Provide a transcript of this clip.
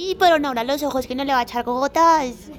Y pero no abra los ojos que no le va a echar gotas.